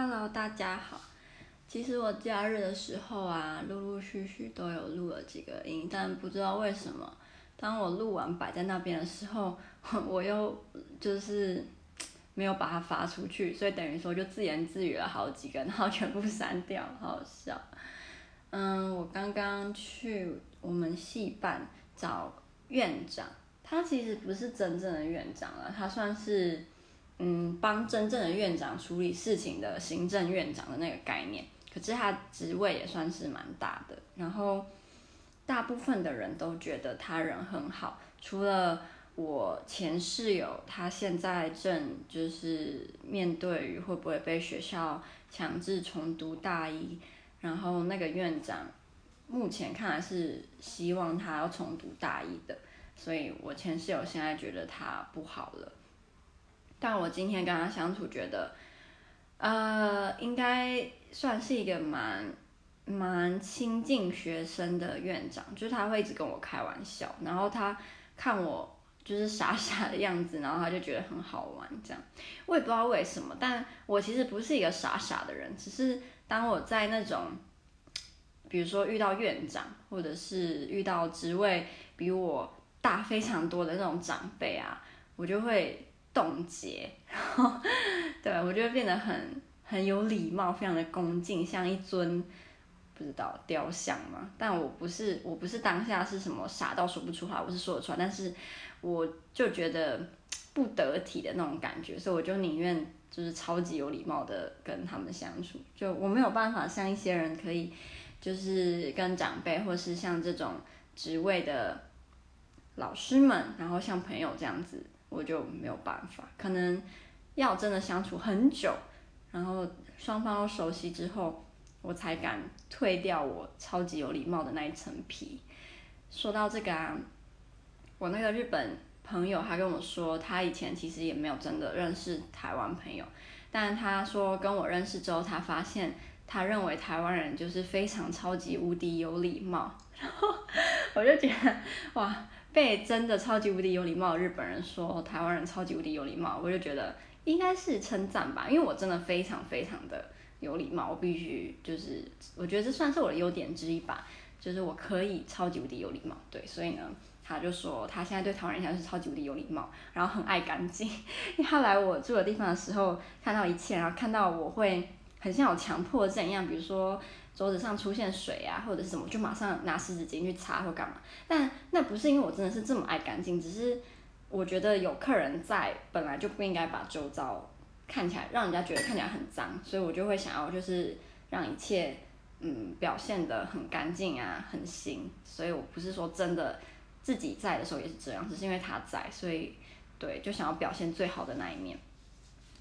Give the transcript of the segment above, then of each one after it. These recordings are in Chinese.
Hello，大家好。其实我假日的时候啊，陆陆续续都有录了几个音，但不知道为什么，当我录完摆在那边的时候，我又就是没有把它发出去，所以等于说就自言自语了好几个，然后全部删掉，好好笑。嗯，我刚刚去我们系办找院长，他其实不是真正的院长了，他算是。嗯，帮真正的院长处理事情的行政院长的那个概念，可是他职位也算是蛮大的。然后大部分的人都觉得他人很好，除了我前室友，他现在正就是面对于会不会被学校强制重读大一，然后那个院长目前看来是希望他要重读大一的，所以我前室友现在觉得他不好了。但我今天跟他相处，觉得，呃，应该算是一个蛮蛮亲近学生的院长，就是他会一直跟我开玩笑，然后他看我就是傻傻的样子，然后他就觉得很好玩，这样。我也不知道为什么，但我其实不是一个傻傻的人，只是当我在那种，比如说遇到院长，或者是遇到职位比我大非常多的那种长辈啊，我就会。冻结，然后对，我就会变得很很有礼貌，非常的恭敬，像一尊不知道雕像嘛。但我不是，我不是当下是什么傻到说不出话，我是说得出来，但是我就觉得不得体的那种感觉，所以我就宁愿就是超级有礼貌的跟他们相处。就我没有办法像一些人可以，就是跟长辈或是像这种职位的老师们，然后像朋友这样子。我就没有办法，可能要真的相处很久，然后双方都熟悉之后，我才敢退掉我超级有礼貌的那一层皮。说到这个啊，我那个日本朋友他跟我说，他以前其实也没有真的认识台湾朋友，但他说跟我认识之后，他发现他认为台湾人就是非常超级无敌有礼貌，然后我就觉得哇。被真的超级无敌有礼貌的日本人说台湾人超级无敌有礼貌，我就觉得应该是称赞吧，因为我真的非常非常的有礼貌，我必须就是我觉得这算是我的优点之一吧，就是我可以超级无敌有礼貌，对，所以呢，他就说他现在对台湾人现在是超级无敌有礼貌，然后很爱干净，因为他来我住的地方的时候看到一切，然后看到我会很像有强迫症一样，比如说。桌子上出现水啊，或者是什么，就马上拿湿纸巾去擦或干嘛。但那不是因为我真的是这么爱干净，只是我觉得有客人在，本来就不应该把周遭看起来让人家觉得看起来很脏，所以我就会想要就是让一切嗯表现得很干净啊，很新。所以我不是说真的自己在的时候也是这样，只是因为他在，所以对，就想要表现最好的那一面。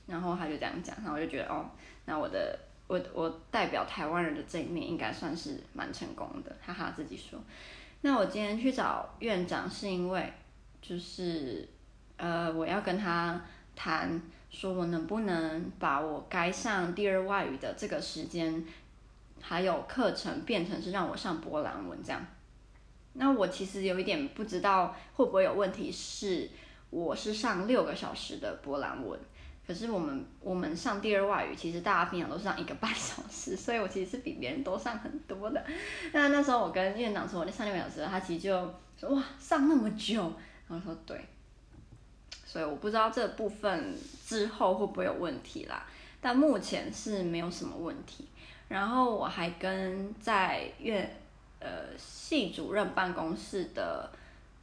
然后他就这样讲，然后我就觉得哦，那我的。我我代表台湾人的这一面应该算是蛮成功的，哈哈，自己说。那我今天去找院长是因为，就是呃，我要跟他谈，说我能不能把我该上第二外语的这个时间，还有课程变成是让我上波兰文这样。那我其实有一点不知道会不会有问题，是我是上六个小时的波兰文。可是我们我们上第二外语，其实大家平常都上一个半小时，所以我其实是比别人多上很多的。那那时候我跟院长说，我那上六个小时，他其实就说哇，上那么久，然后说对，所以我不知道这部分之后会不会有问题啦，但目前是没有什么问题。然后我还跟在院呃系主任办公室的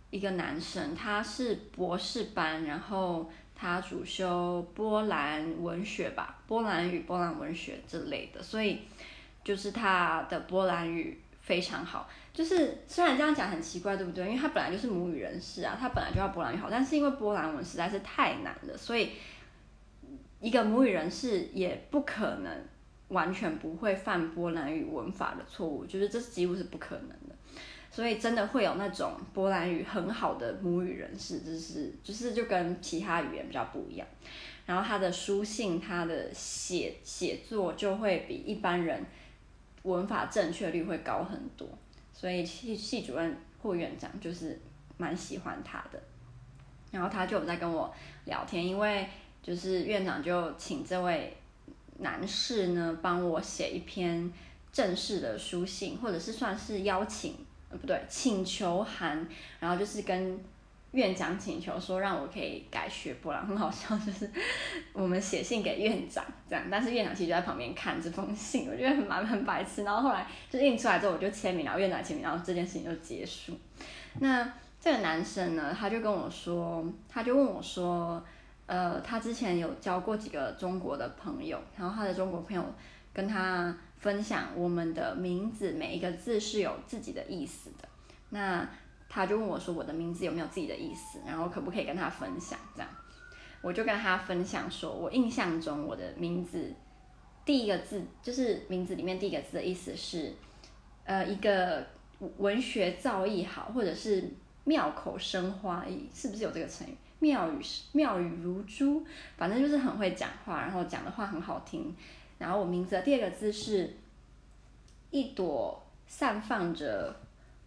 一个男生，他是博士班，然后。他主修波兰文学吧，波兰语、波兰文学之类的，所以就是他的波兰语非常好。就是虽然这样讲很奇怪，对不对？因为他本来就是母语人士啊，他本来就要波兰语好，但是因为波兰文实在是太难了，所以一个母语人士也不可能完全不会犯波兰语文法的错误，就是这几乎是不可能的。所以真的会有那种波兰语很好的母语人士，就是就是就跟其他语言比较不一样。然后他的书信、他的写写作就会比一般人文法正确率会高很多。所以系系主任或院长就是蛮喜欢他的。然后他就有在跟我聊天，因为就是院长就请这位男士呢帮我写一篇正式的书信，或者是算是邀请，不对，请求函，然后就是跟。院长请求说让我可以改学波兰，很好笑，就是我们写信给院长这样，但是院长其实就在旁边看这封信，我觉得很蛮很白痴。然后后来就印出来之后，我就签名，然后院长签名，然后这件事情就结束。那这个男生呢，他就跟我说，他就问我说，呃，他之前有交过几个中国的朋友，然后他的中国朋友跟他分享，我们的名字每一个字是有自己的意思的。那他就问我说：“我的名字有没有自己的意思？然后可不可以跟他分享？”这样，我就跟他分享说：“我印象中我的名字第一个字就是名字里面第一个字的意思是，呃，一个文学造诣好，或者是妙口生花，是不是有这个成语？妙语妙语如珠，反正就是很会讲话，然后讲的话很好听。然后我名字的第二个字是一朵散放着。”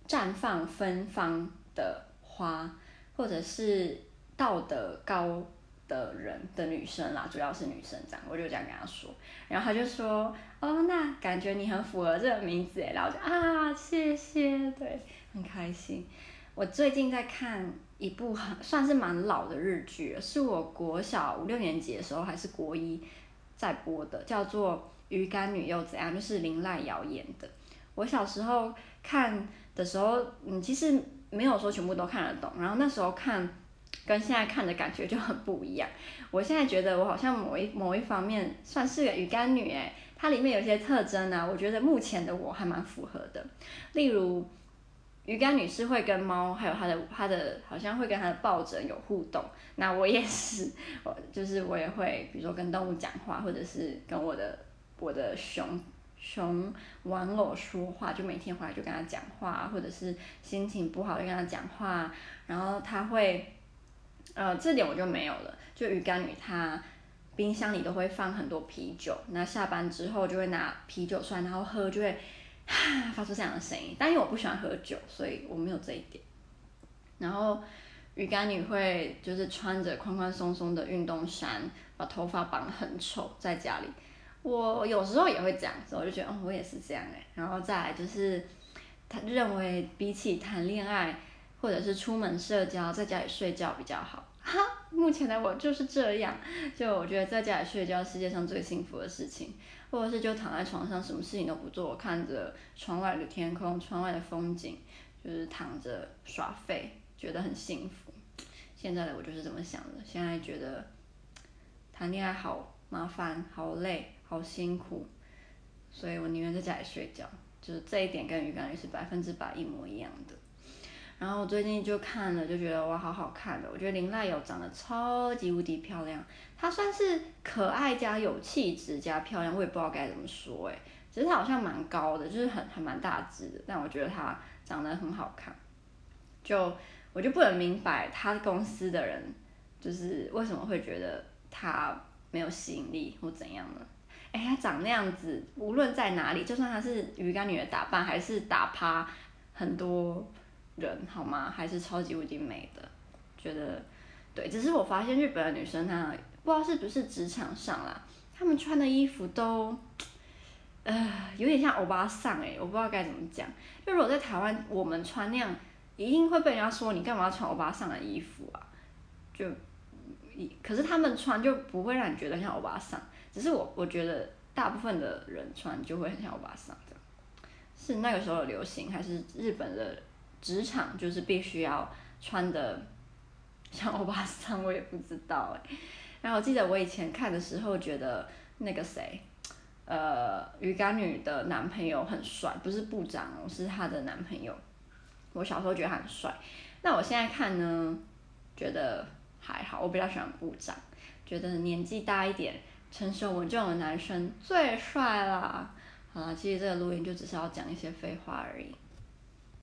绽放芬芳的花，或者是道德高的人的女生啦，主要是女生这样，我就这样跟他说，然后他就说，哦，那感觉你很符合这个名字诶，然后就啊，谢谢，对，很开心。我最近在看一部很算是蛮老的日剧，是我国小五六年级的时候还是国一在播的，叫做《鱼干女又怎样》，就是林濑遥演的。我小时候看。的时候，嗯，其实没有说全部都看得懂，然后那时候看跟现在看的感觉就很不一样。我现在觉得我好像某一某一方面算是个鱼干女，诶，它里面有些特征呢，我觉得目前的我还蛮符合的。例如，鱼干女是会跟猫，还有它的它的好像会跟它的抱枕有互动，那我也是，我就是我也会，比如说跟动物讲话，或者是跟我的我的熊。熊玩偶说话，就每天回来就跟他讲话，或者是心情不好就跟他讲话，然后他会，呃，这点我就没有了。就鱼干女，她冰箱里都会放很多啤酒，那下班之后就会拿啤酒出来，然后喝就会，哈，发出这样的声音。但因为我不喜欢喝酒，所以我没有这一点。然后鱼干女会就是穿着宽宽松松的运动衫，把头发绑得很丑，在家里。我有时候也会这样子，我就觉得，哦，我也是这样哎。然后再来就是，他认为比起谈恋爱或者是出门社交，在家里睡觉比较好。哈，目前的我就是这样，就我觉得在家里睡觉世界上最幸福的事情，或者是就躺在床上什么事情都不做，看着窗外的天空、窗外的风景，就是躺着耍废，觉得很幸福。现在的我就是这么想的，现在觉得谈恋爱好麻烦，好累。好辛苦，所以我宁愿在家里睡觉，就是这一点跟鱼干女是百分之百一模一样的。然后我最近就看了，就觉得哇，好好看的。我觉得林濑有长得超级无敌漂亮，她算是可爱加有气质加漂亮，我也不知道该怎么说哎。其实她好像蛮高的，就是很还蛮大只的，但我觉得她长得很好看。就我就不能明白她公司的人就是为什么会觉得她没有吸引力或怎样呢？哎，她长那样子，无论在哪里，就算她是鱼干女的打扮，还是打趴很多人，好吗？还是超级无敌美的，觉得对。只是我发现日本的女生，她不知道是不是职场上啦，她们穿的衣服都，呃，有点像欧巴桑哎，我不知道该怎么讲。就如果在台湾，我们穿那样，一定会被人家说你干嘛要穿欧巴桑的衣服啊？就，可是他们穿就不会让你觉得像欧巴桑。只是我我觉得大部分的人穿就会很像欧巴桑这样，是那个时候的流行，还是日本的职场就是必须要穿的 像欧巴桑？我也不知道哎。然后我记得我以前看的时候觉得那个谁，呃，鱼干女的男朋友很帅，不是部长哦，是她的男朋友。我小时候觉得他很帅，那我现在看呢，觉得还好。我比较喜欢部长，觉得年纪大一点。成熟稳重的男生最帅啦！好啦，其实这个录音就只是要讲一些废话而已。